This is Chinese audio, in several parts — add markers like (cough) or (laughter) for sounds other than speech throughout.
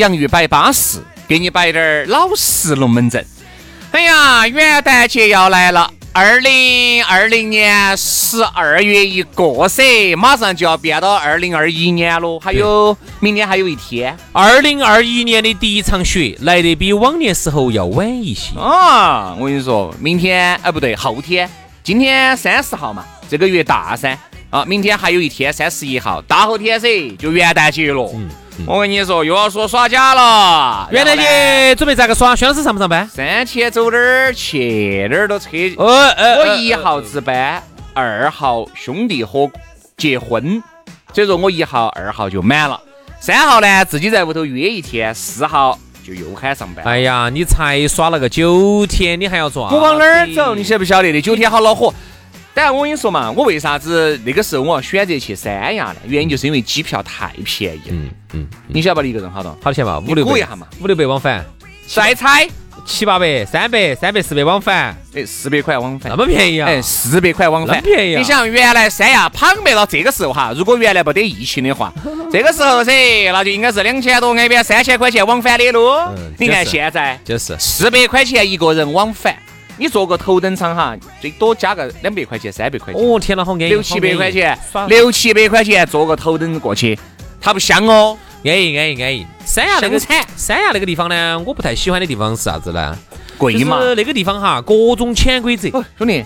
洋芋摆巴适，给你摆点儿老实龙门阵。哎呀，元旦节要来了，二零二零年十二月一过噻，马上就要变到二零二一年了，还有明天还有一天。二零二一年的第一场雪来得比往年时候要晚一些。啊，我跟你说，明天哎不对，后天，今天三十号嘛，这个月大噻。啊，明天还有一天，三十一号，大后天噻就元旦节了。我跟你说，又要说耍假了。元旦节准备咋个耍？薛老师上不上班？三天走哪儿去？哪儿都扯。呃呃，我一号值班，二号兄弟伙结婚，所以说我一号、二号就满了。三号呢，自己在屋头约一天，四号就又喊上班。哎呀，你才耍了个九天，你还要做？我往哪儿走？你晓不晓得的？九天好恼火。当然，我跟你说嘛，我为啥子那个时候我要选择去三亚呢？原因就是因为机票太便宜了。嗯嗯，你晓得一个人好多？好多钱嘛？五六百一下嘛？五六百往返。再猜七八百、三百、三百四百往返。哎，四百块往返，那么便宜啊？哎，四百块往返，便宜啊！你想，原来三亚旁边到这个时候哈，如果原来不得疫情的话，这个时候噻，那就应该是两千多，那边三千块钱往返的喽。你看现在就是四百块钱一个人往返。你坐个头等舱哈，最多加个两百块钱、三百块钱。哦，天哪，好安逸！六七百块钱，六七百块钱坐个头等过去，它不香哦，安逸安逸安逸。三亚那个三亚那个地方呢，我不太喜欢的地方是啥子呢？贵嘛。那个地方哈，各种潜规则。兄弟。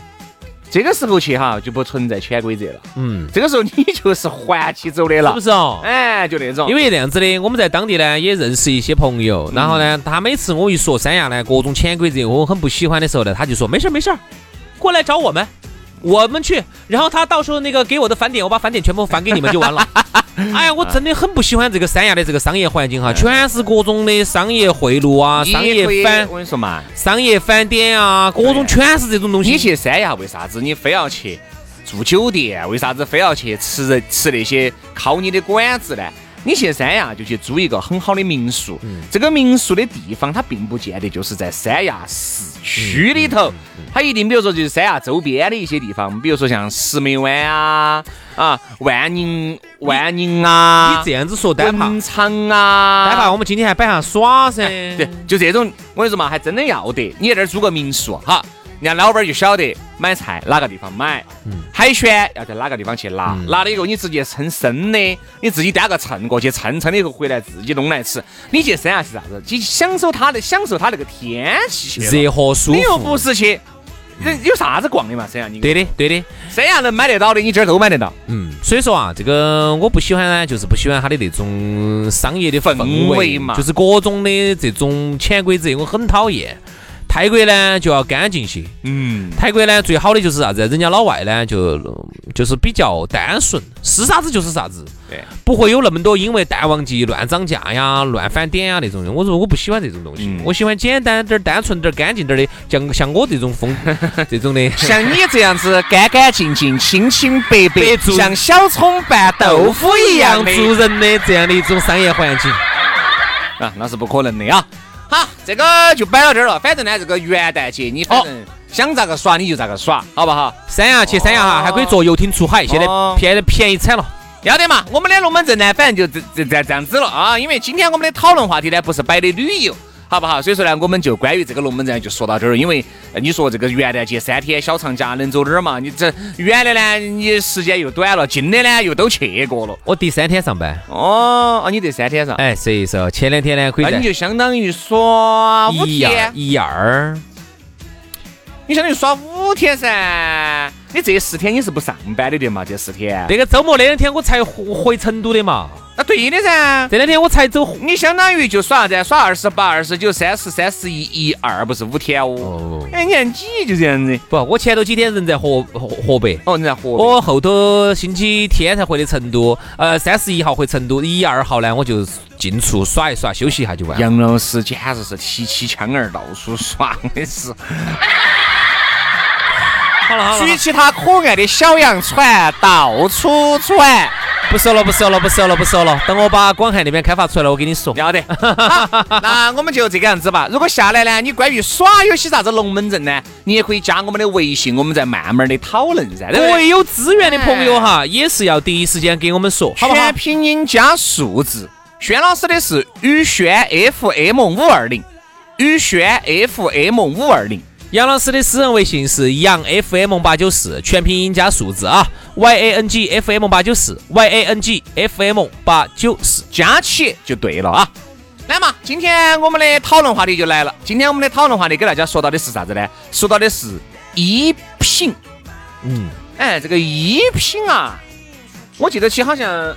这个时候去哈就不存在潜规则了，嗯，这个时候你就是还起走的了，是不是哦？哎，就那种，因为那样子的，我们在当地呢也认识一些朋友，然后呢，他每次我一说三亚呢各种潜规则，我很不喜欢的时候呢，他就说没事没事，过来找我们。我们去，然后他到时候那个给我的返点，我把返点全部返给你们就完了。(laughs) 哎呀，我真的很不喜欢这个三亚的这个商业环境哈，全是各种的商业贿赂啊，商业返，我跟你说嘛，商业返点啊，各种全是这种东西。你去三亚为啥子你非要去住酒店？为啥子非要去吃人吃那些靠你的馆子呢？你去三亚就去租一个很好的民宿，这个民宿的地方它并不见得就是在三亚市区里头，它一定比如说就是三亚周边的一些地方，比如说像石梅湾啊啊万宁万宁啊，你这样子说单怕长啊，单怕我们今天还摆下耍噻，对，就这种我跟你说嘛，还真的要得，你在这儿租个民宿哈。人家老板就晓得买菜哪个地方买，海鲜要在哪个地方去拿，拿了以后你直接称生的，你自己端个秤过去称称了以后回来自己弄来吃。你去三亚是啥子？去享受它的，享受它那个天气，热和舒服。你又不是去，有啥子逛的嘛？三亚你对的，对的。三亚能买得到的，你这儿都买得到。嗯，所以说啊，这个我不喜欢呢，就是不喜欢它的那种商业的氛围嘛，就是各种的这种潜规则，我很讨厌。泰国呢就要干净些，嗯，泰国呢最好的就是啥子？人家老外呢就就是比较单纯，是啥子就是啥子，对，不会有那么多因为淡旺季乱涨价呀、乱返点呀那种。我说我不喜欢这种东西，我喜欢简单点、单纯点、干净点的，像像我这种风这种的，(laughs) 像你这样子干干净净、清清白白，像小葱拌豆腐一样做人的这样的一种商业环境。啊，那是不可能的啊。好，这个就摆到这儿了。反正呢，这个元旦节你反正想咋个耍你就咋个耍，好不好？三亚去三亚哈，还可以坐游艇出海，现在便宜便宜惨了。要得嘛，我们的龙门阵呢，反正就这这这这样子了啊。因为今天我们的讨论话题呢，不是摆的旅游，好不好？所以说呢，我们就关于这个龙门阵就说到这儿，因为呃你说这个元旦节三天小长假能走哪儿嘛？你这原来呢，你时间又短了，近的呢又都去过了。我第三天上班，哦，哦，你这三天上，哎，所以说前两天呢可以那你就相当于耍五天，一二，你相当于耍五天噻。你这四天你是不上班的的嘛？这四天，那个周末那两天我才回回成都的嘛，那对的噻。这两天我才走。你相当于就耍啥子？耍二十八、二十九、三十、三十一、一二，不是五天哦。哦，哎，你看你就这样子。不，我前头几天人在河河河北。哦，你在河北。我后头星期天才回的成都，呃，三十一号回成都，一二号呢我就进出耍一耍，休息一下就完了。杨老师简直是提起枪儿到处耍的是，好了好了，举起他可爱的小洋船到处传。不说了不说了不说了不说了，等我把广汉那边开发出来了，我跟你说。要得，那我们就这个样子吧。如果下来呢，你关于耍有些啥子龙门阵呢，你也可以加我们的微信，我们再慢慢的讨论噻。各位有资源的朋友哈，也是要第一时间给我们说，好不好全？拼音加数字。轩老师的是宇轩 FM 五二零，宇轩 FM 五二零。杨老师的私人微信是杨 FM 八九四，全拼音加数字啊，Y A N G F M 八九四，Y A N G F M 八九四。加起就对了啊。来嘛，今天我们的讨论话题就来了。今天我们的讨论话题给大家说到的是啥子呢？说到的是衣品。嗯，哎，这个衣品啊，我记得起好像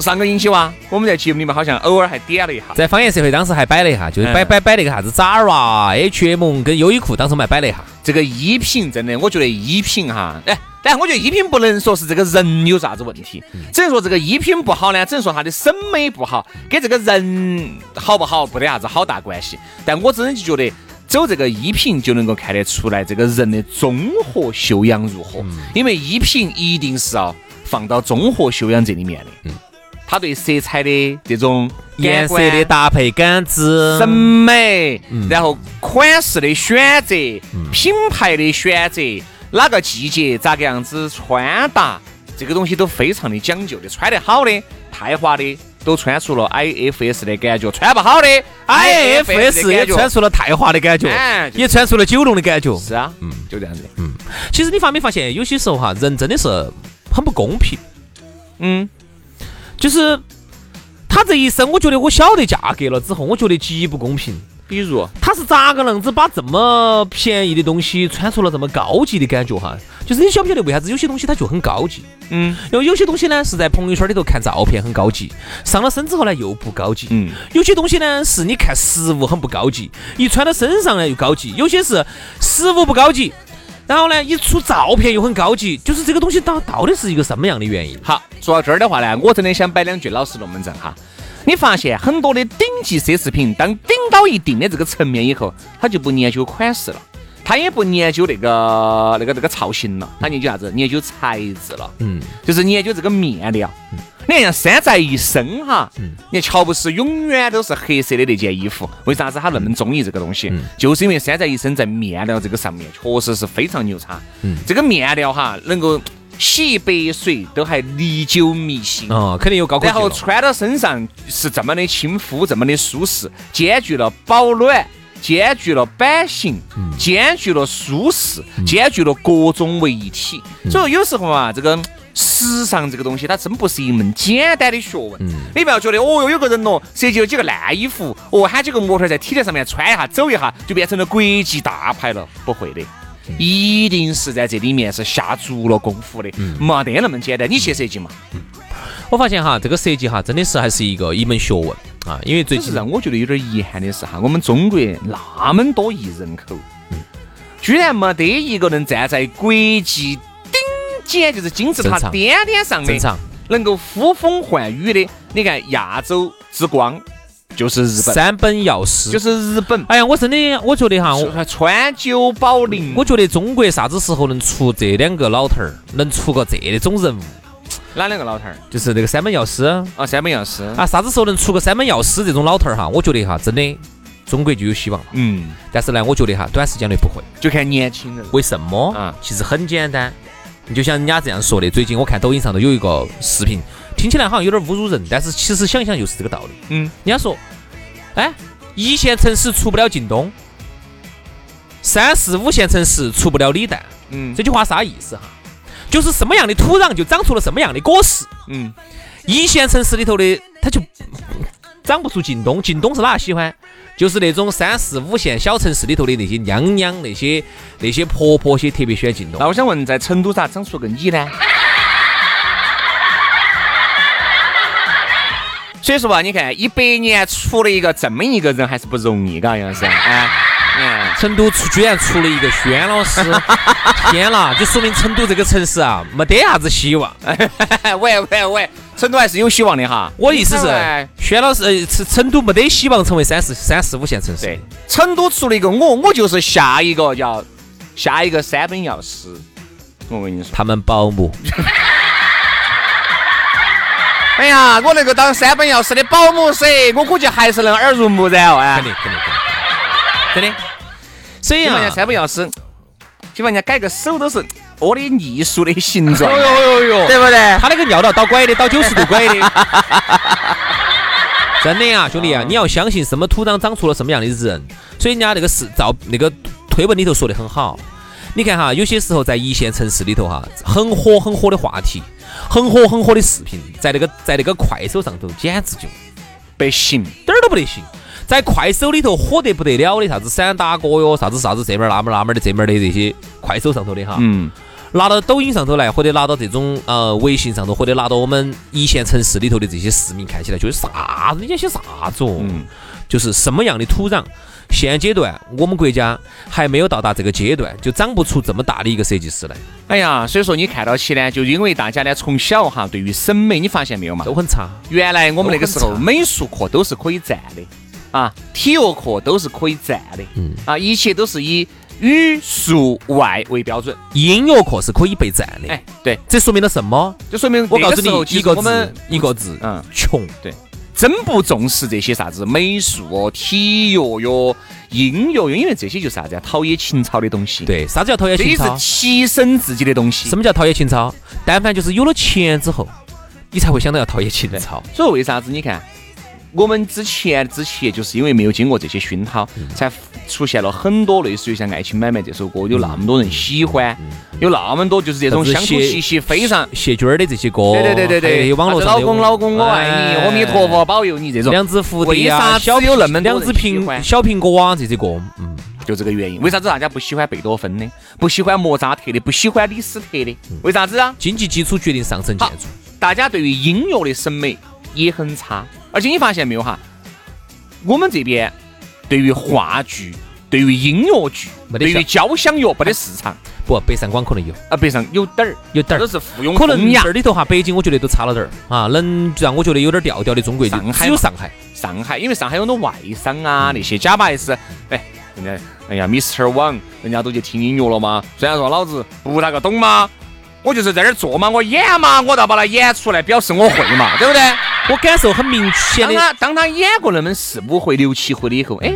上个星期哇，我们在节目里面好像偶尔还点了一下。在方言社会当时还摆了一下，就是摆嗯摆摆那个啥子 Zara、H&M 跟优衣库，当时我们还摆了一下。这个衣品真的，我觉得衣品哈，哎，但我觉得衣品不能说是这个人有啥子问题，只能说这个衣品不好呢，只能说他的审美不好，跟这个人好不好不得啥子好大关系。但我真的就觉得。走这个衣品就能够看得出来这个人的综合修养如何，因为衣品一定是要放到综合修养这里面的。嗯，他对色彩的这种颜色的搭配感知，审美，然后款式的选择、品牌的选择，哪个季节咋个样子穿搭，这个东西都非常的讲究的。穿得好的、太华的，都穿出了 IFS 的感觉；穿不好的 IFS。也穿出了太华的感觉哎，也穿出了九龙的感觉。是啊，嗯，就这样子。嗯其实你发没发现，有些时候哈，人真的是很不公平。嗯，就是他这一生，我觉得我晓得价格了之后，我觉得极不公平。比如，他是咋个样子把这么便宜的东西穿出了这么高级的感觉哈？就是你晓不晓得为啥子有些东西它就很高级？嗯因为有些东西呢是在朋友圈里头看照片很高级，上了身之后呢又不高级。嗯，有些东西呢是你看实物很不高级，一穿到身上呢又高级；有些是实物不高级，然后呢一出照片又很高级。就是这个东西到到底是一个什么样的原因？好，说到这儿的话呢，我真的想摆两句老实龙门阵哈。你发现很多的顶级奢侈品，当顶到一定的这个层面以后，他就不研究款式了，他也不研究那个那个那个造型了，他研究啥子？研究材质了，嗯，就是研究这个面料。你看像山寨一身哈，你看乔布斯永远都是黑色的那件衣服，为啥子他那么中意这个东西？就是因为山寨一身在面料这个上面确实是非常牛叉。这个面料哈，能够洗一百水都还历久弥新。哦，肯定有高科技然后。穿到身上是这么的亲肤，这么的舒适，兼具了保暖，兼具了版型，兼具了舒适，兼具了各种为一体。所以有时候啊，这个。时尚这个东西，它真不是一门简单的学问。你不要觉得哦哟，有个人哦设计了几个烂衣服，哦喊几个模特儿在 T 台上面穿一下、走一下，就变成了国际大牌了。不会的，一定是在这里面是下足了功夫的，没得那么简单。你去设计嘛？我发现哈，这个设计哈，真的是还是一个一门学问啊。因为最让我觉得有点遗憾的是哈，我们中国那么多亿人口，居然没得一个能站在国际顶尖，就是金字塔正常巅巅上的能够呼风唤雨的。你看亚洲之光就是日本，三本药师。就是日本，哎呀，我真的我觉得哈，我川川久保玲，我觉得中国啥子时候能出这两个老头儿，能出个这种人物，哪两个老头儿？就是那个三本药师啊，三本药师。啊，啥子时候能出个三本药师这种老头儿哈？我觉得哈，真的中国就有希望了。嗯，但是呢，我觉得哈，短时间内不会。就看年轻人。为什么？啊其实很简单，你就像人家这样说的。最近我看抖音上头有一个视频，听起来好像有点侮辱人，但是其实想一想就是这个道理。嗯，人家说，哎，一线城市出不了靳东，三四五线城市出不了李诞。嗯这句话啥意思哈？就是什么样的土壤就长出了什么样的果实。嗯，一线城市里头的，它就长不出靳东。靳东是哪喜欢？就是那种三四五线小城市里头的那些娘娘、那些那些婆婆些特别喜欢靳东那。我想问，在成都咋长出个你呢？所以说吧，你看一百年出了一个这么一个人，还是不容易，嘎，杨老师。哎，嗯，成都出居然出了一个轩老师，(laughs) 天啦！就说明成都这个城市啊，没得啥子希望。(laughs) 喂喂喂，成都还是有希望的哈。我意思是哎，轩老师，呃，成成都没得希望成为三四三四五线城市。对，成都出了一个我，我就是下一个叫下一个三本药师。我跟你说，他们保姆，(laughs) (laughs) 哎呀，我能够当三本药师的保姆噻，我估计还是能耳濡目染哦。哎肯，定肯定肯定，真的。所以基本上啊，三本药师，基本上人家改个手都是我的艺术的形状，哟哟哟对不对？他那个尿道倒拐的，倒九十度拐的。(laughs) 真的呀，兄弟啊，你要相信什么土壤长出了什么样的人，所以人家那个是照那个推文里头说的很好。你看哈，有些时候在一线城市里头哈，很火很火的话题，很火很火的视频，在那个在那个快手上头简直就不行，点儿都不得行。在快手里头火得不得了的啥子散打哥哟，啥子啥子这门儿那门儿那门儿的这门儿的这些快手上头的哈，嗯，拿到抖音上头来，或者拿到这种呃微信上头，或者拿到我们一线城市里头的这些市民看起来，就是啥子？你讲些啥子哦？嗯就是什么样的土壤？现阶段我们国家还没有到达这个阶段，就长不出这么大的一个设计师来，哎呀，所以说你看到起呢，就因为大家呢从小哈对于审美，你发现没有嘛？都很差。原来我们那个时候美术课都是可以站的啊，体育课都是可以站的，嗯啊，一切都是以语数外为标准。音乐课是可以备战的，哎，对，这说明了什么？就说明我告诉你，一个我们字，一个字，嗯穷。真不重视这些啥子美术哦、体育哟、音乐哟，因为这些就是啥子啊，陶冶情操的东西。，对，啥子叫陶冶这也是情操？提升自己的东西。什么叫陶冶情操？但凡就是有了钱之后，你才会想到要陶冶情操。所以为啥子你看，我们之前之前就是因为没有经过这些熏陶，嗯才出现了很多类似于像《爱情买卖》这首歌，有那么多人喜欢，嗯有那么多就是这种乡土气息非常。谢军儿的这些歌，对对对对对，还有网络老公老公我爱你，哎阿弥陀佛保佑你这种，两只蝴蝶小有那么两只苹小苹果啊这些歌，嗯，就这个原因。为啥子大家不喜欢贝多芬的，不喜欢莫扎特的，不喜欢李斯特的？嗯为啥子啊？经济基础决定上层建筑。大家对于音乐的审美也很差，而且你发现没有哈？我们这边对于话剧、对于音乐剧、对于交响乐没得市场不，北上广可能有，啊，北上有点儿，有点儿都。是附庸可能风雅这儿。里头哈，北京我觉得都差了点儿啊，能让我觉得有点调调的中国就上海只有上海。上海，因为上海有很多外商啊，那些假把 S，哎，人家哎呀，Mr. 王，人家都去听音乐了吗。虽然说老子不那个懂嘛，我就是在这儿做嘛，我演嘛，我倒把它演出来，表示我会嘛，(laughs) 对不对？我感受很明显的，当他当他演过那么四五回、六七回了以后，哎，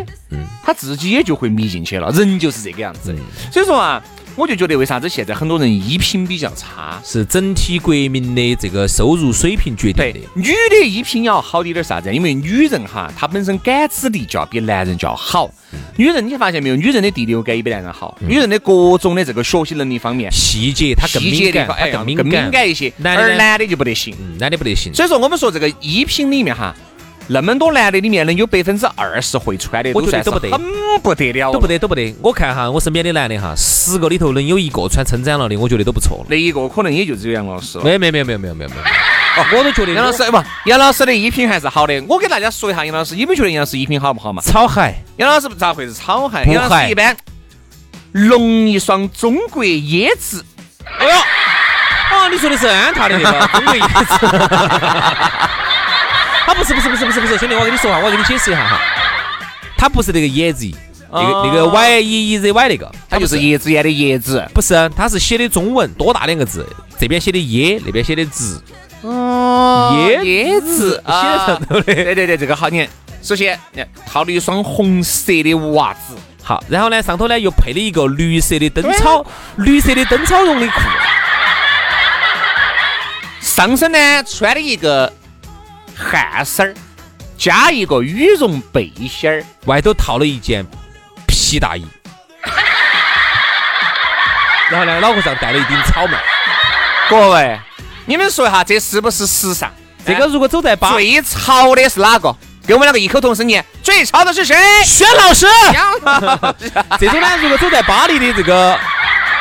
他自己也就会迷进去了，人就是这个样子的。所以说啊，我就觉得为啥子现在很多人衣品比较差？是整体国民的这个收入水平决定对的。，女的衣品要好一点啥子？因为女人哈，她本身感知力就要比男人就要好。女人，你发现没有？女人的第六感也比男人好，女人的各种的这个学习能力方面，细节她更敏感，的哎更敏感一些，而男的就不得行。嗯，男的不得行。所以说，我们说这个衣品里面哈，那么多男的里面能有百分之二十会穿的，我觉得算都不得很不得了了，都不得，都不得。我看哈，我身边的男的哈，十个里头能有一个穿撑展了的，我觉得都不错了。那一个可能也就只有杨老师了。没有没有没有没有没有没有哦，我都觉得杨老师不，杨老师的衣品还是好的。我给大家说一下杨老师，你们觉得杨老师衣品好不好嘛？草鞋杨老师咋会是草鞋？不杨老师一般弄一双中国椰子，哎呦，哦，你说的是安踏的那个 (laughs) 中国椰子。他不是不是不是不是不是，兄弟，我跟你说哈，我给你解释一下哈，他不是那个椰子，那个那个哦 Y E E Z Y 那个，他就是椰子园的椰子。不是，他是写的中文，多大两个字？这边写的椰，那边写的子，哦椰椰子写在上头的。对对对，这个好。你看，首先套了一双红色的袜子，好，然后呢，上头呢又配了一个绿色的灯草，绿色的灯草绒的裤，上身呢穿了一个汗衫儿，加一个羽绒背心儿，外头套了一件皮大衣，(laughs) 然后呢，脑壳上戴了一顶草帽。各位，你们说一下，这是不是时尚？这个如果走在巴最潮的是哪个？给我们两个异口同声念，最潮的是谁？轩老师，(laughs) 这种呢，如果走在巴黎的这个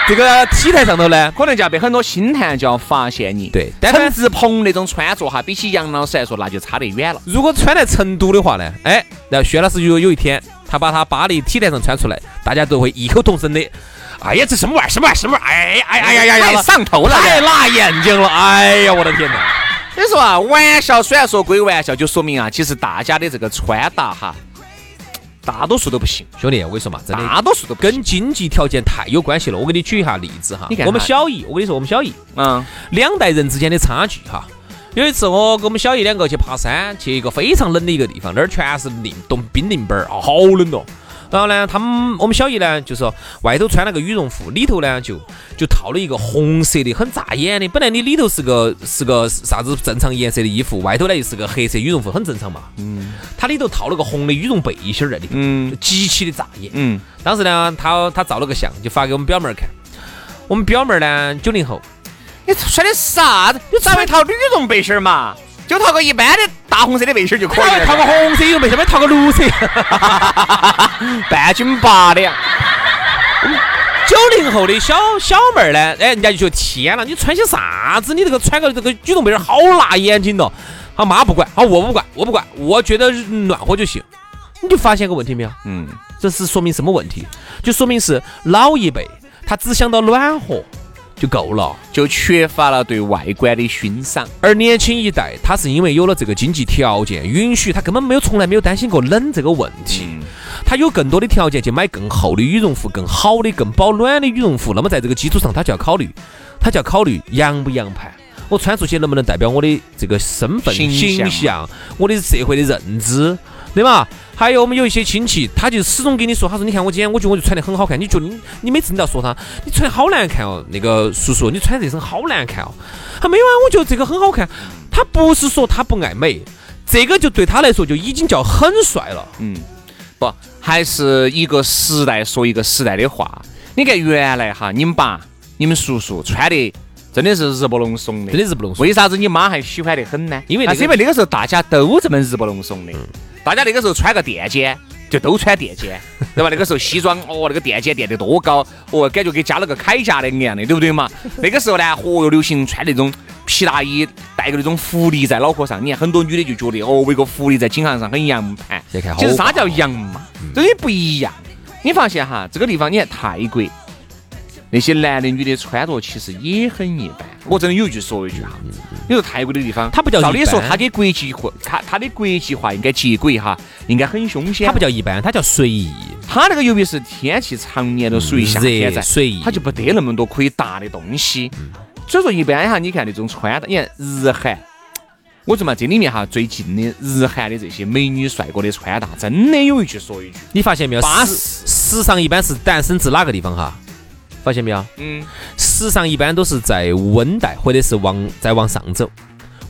(laughs) 这个体态上头呢，可能就要被很多星探就要发现你。对但是陈志鹏那种穿着哈，比起杨老师来说，那就差得远了。如果穿在成都的话呢，哎，然后薛老师有有一天他把他巴黎 T 台上穿出来，大家都会异口同声的，哎呀，这什么玩意儿？什么玩意儿？什么玩意儿？哎呀哎呀呀呀呀！太上头了，太辣眼睛了！哎呀，我的天哪！所以说啊，玩笑虽然说归玩笑，就说明啊，其实大家的这个穿搭哈，大多数都不行，兄弟，我跟你说嘛，真的大多数都不。跟经济条件太有关系了。我给你举一下例子哈你看，我们小姨，我跟你说，我们小姨嗯，两代人之间的差距哈。有一次我跟我们小姨两个去爬山，去一个非常冷的一个地方，那儿全是冰冻冰凌板儿，啊，好冷哦。然后呢，他们我们小姨呢，就说外头穿了个羽绒服，里头呢就就套了一个红色的，很扎眼的。本来你里头是个是个啥子正常颜色的衣服，外头呢又是个黑色羽绒服，很正常嘛。嗯。它里头套了个红的羽绒背心儿在里头，嗯就极其的扎眼。嗯，当时呢，他他照了个相，就发给我们表妹儿看。我们表妹儿呢，九零后，你穿的啥子？你咋会套羽绒背心儿嘛？就套个一般的大红色的背心儿就可以了。套个红色羽绒背心儿，没套个绿色。(laughs) 半斤八两。九零后的小小妹儿呢，哎，人家就觉得天了，你穿些啥子？你这个穿个这个羽绒被儿好辣眼睛哦。他妈不管，好我不管，我不管，我觉得暖和就行。你就发现个问题没有？嗯，这是说明什么问题？就说明是老一辈他只想到暖和就够了。就缺乏了对外观的欣赏。而年轻一代，他是因为有了这个经济条件允许，他根本没有从来没有担心过冷这个问题。他有更多的条件去买更厚的羽绒服、更好的、更保暖的羽绒服。那么在这个基础上，他就要考虑，他就要考虑洋不洋派，我穿出去能不能代表我的这个身份形象形象，我的社会的认知，对吧？还有我们有一些亲戚，他就始终跟你说，他说你看我今天我觉得我就穿得很好看，你觉得你你每次你都要说他，你穿得好难看哦，那个叔叔你穿这身好难看哦。他没有啊，我觉得这个很好看。他不是说他不爱美，这个就对他来说就已经叫很帅了。嗯，不，还是一个时代说一个时代的话。你看原来哈，你们爸、你们叔叔穿的真的是日不隆怂的，真的日不隆怂为啥子你妈还喜欢得很呢？因为那个因为那个时候大家都这么日不隆怂的，大家那个时候穿个垫肩。就都穿垫肩，(laughs) 对吧？那个时候西装，哦，那个垫肩垫得多高，哦，感觉给加了个铠甲的一样的，对不对嘛？(laughs) 那个时候呢，嚯哟，流行穿那种皮大衣，带个那种福利在脑壳上。你看很多女的就觉得，哦，围个福利在颈项上很洋盘。其实啥叫洋嘛？这也不一样。你发现哈，这个地方你看泰国那些男的女的穿着其实也很一般。我真的有一句说一句哈，你说泰国的地方，它不叫照理说它跟国际化，它它的国际化应该接轨哈，应该很凶险。它不叫一般，它叫随意。它那个由于是天气常年都属于夏天在，随意它就不得那么多可以搭的东西。所以说一般哈，你看那种穿搭，你看日韩。我说嘛，这里面哈最近的日韩的这些美女帅哥的穿搭，真的有一句说一句。你发现没有？巴适时尚一般是诞生自哪个地方哈？发现没有？嗯，时尚一般都是在温带或者是往再往上走，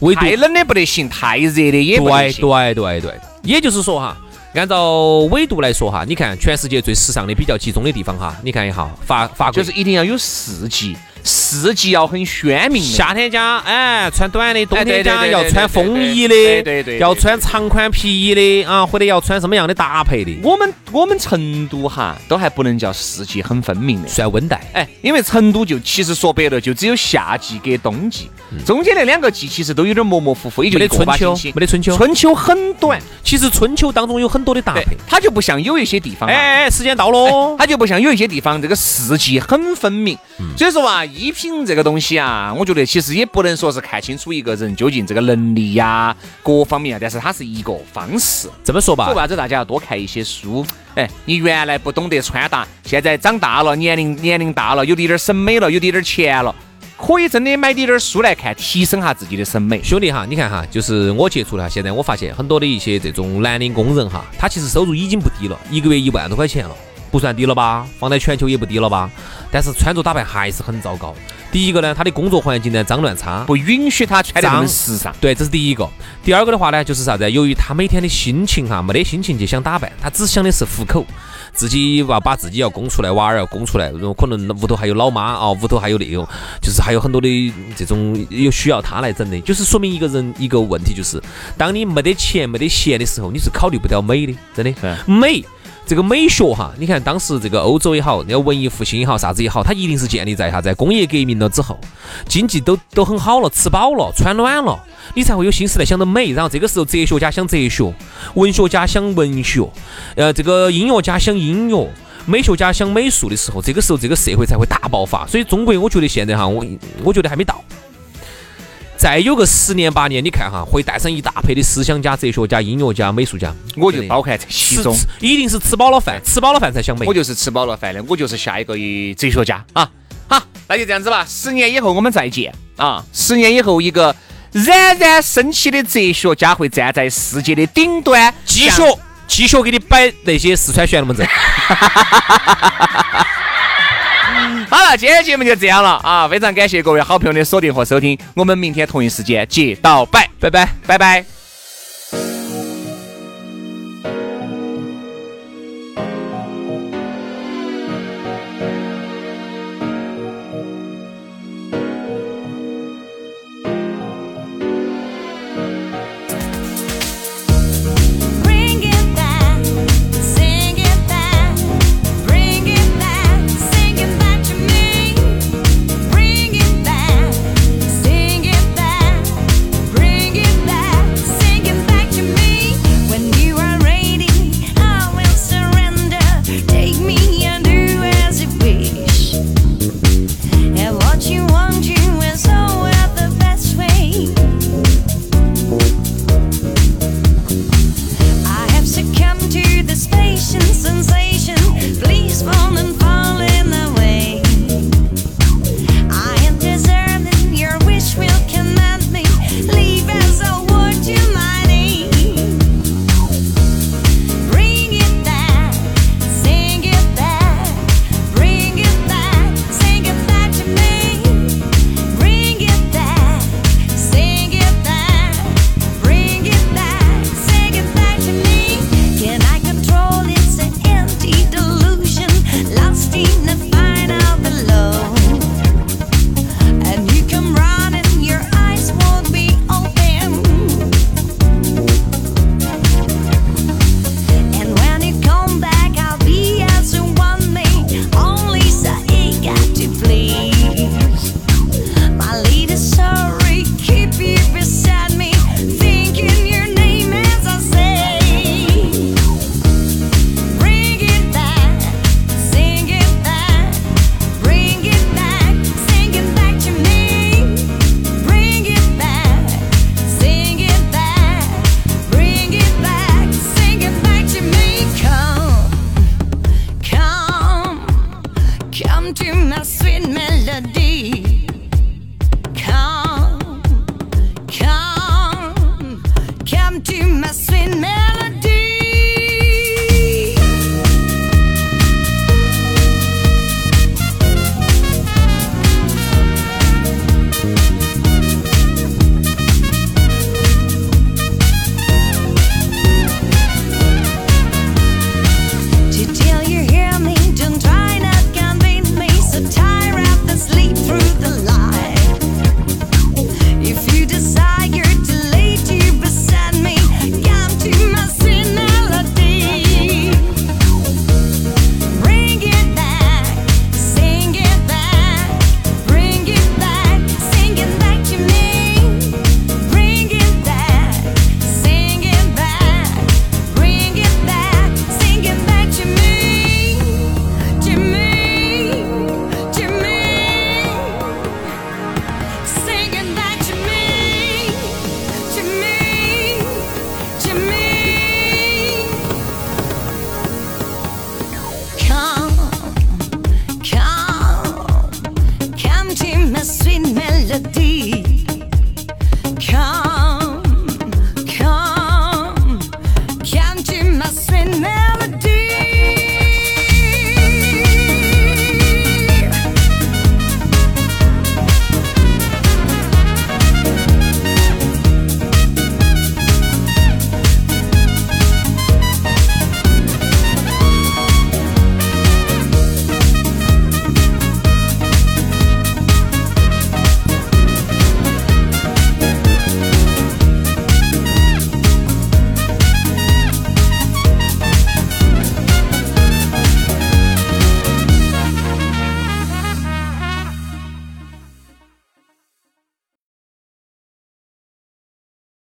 唯独太冷的不得行，太热的也不得对行。对对对，也就是说哈，按照纬度来说哈，你看全世界最时尚的比较集中的地方哈，你看一下法法国就是一定要有四季，四季要很鲜明。的。夏天家哎穿短的，冬天家要穿风衣的，对对要穿长款皮衣的啊，或者要穿什么样的搭配的，我们我们成都哈都还不能叫四季很分明的。算温带。哎，因为成都就其实说白了，就只有夏季跟冬季，中间那两个季其实都有点模模糊糊，也就没春秋没得春秋。春秋很短，其实春秋当中有很多的搭配。，它就不像有一些地方啊，哎哎，时间到喽，它就不像有一些地方这个四季很分明。所以说啊，衣品这个东西啊，我觉得其实也不能说是看清楚一个人究竟这个能力呀、各方面啊，但是它是一个方式。这么说吧为啥子大家要多看一些书？哎，你原来不懂得穿搭，现在长大了，年龄年龄大了，有点点审美了，有点点钱了，可以真的买点点书来看，提升下自己的审美。兄弟哈，你看哈，就是我接触了哈，现在我发现很多的一些这种蓝领工人哈，他其实收入已经不低了，一个月一万多块钱了，不算低了吧？放在全球也不低了吧？但是穿着打扮还是很糟糕。第一个呢，他的工作环境呢脏乱差，不允许他穿得那么时尚。对，这是第一个。第二个的话呢，就是啥子？由于他每天的心情哈，没得心情去想打扮，他只想的是糊口，自己要把自己要供出来，娃儿要供出来。可能屋头还有老妈啊，屋头还有那种，就是还有很多的这种有需要他来整的。就是说明一个人一个问题，就是当你没得钱、没得闲的时候，你是考虑不到美的，真的对。美。这个美学哈，你看当时这个欧洲也好，那个文艺复兴也好，啥子也好，它一定是建立在啥，在工业革命了之后，经济都都很好了，吃饱了，穿暖了，你才会有心思来想到美。然后这个时候，哲学家想哲学，文学家想文学，呃，这个音乐家想音乐，美学家想美术的时候，这个时候这个社会才会大爆发。所以中国，我觉得现在哈，我我觉得还没到。再有个十年八年，你看哈，会带上一大批的思想家、哲学家、音乐家、美术家，我就包含在其中，一定是吃饱了饭，吃饱了饭才想美。我就是吃饱了饭的，我就是下一个哲学家啊！好，那就这样子吧，十年以后我们再见啊！十年以后，一个冉冉升起的哲学家会站在世界的顶端，继续继续给你摆那些四川旋龙门阵。(laughs) (laughs) 好了，今天节目就这样了啊！非常感谢各位好朋友的锁定和收听，我们明天同一时间接到拜，拜拜，拜拜。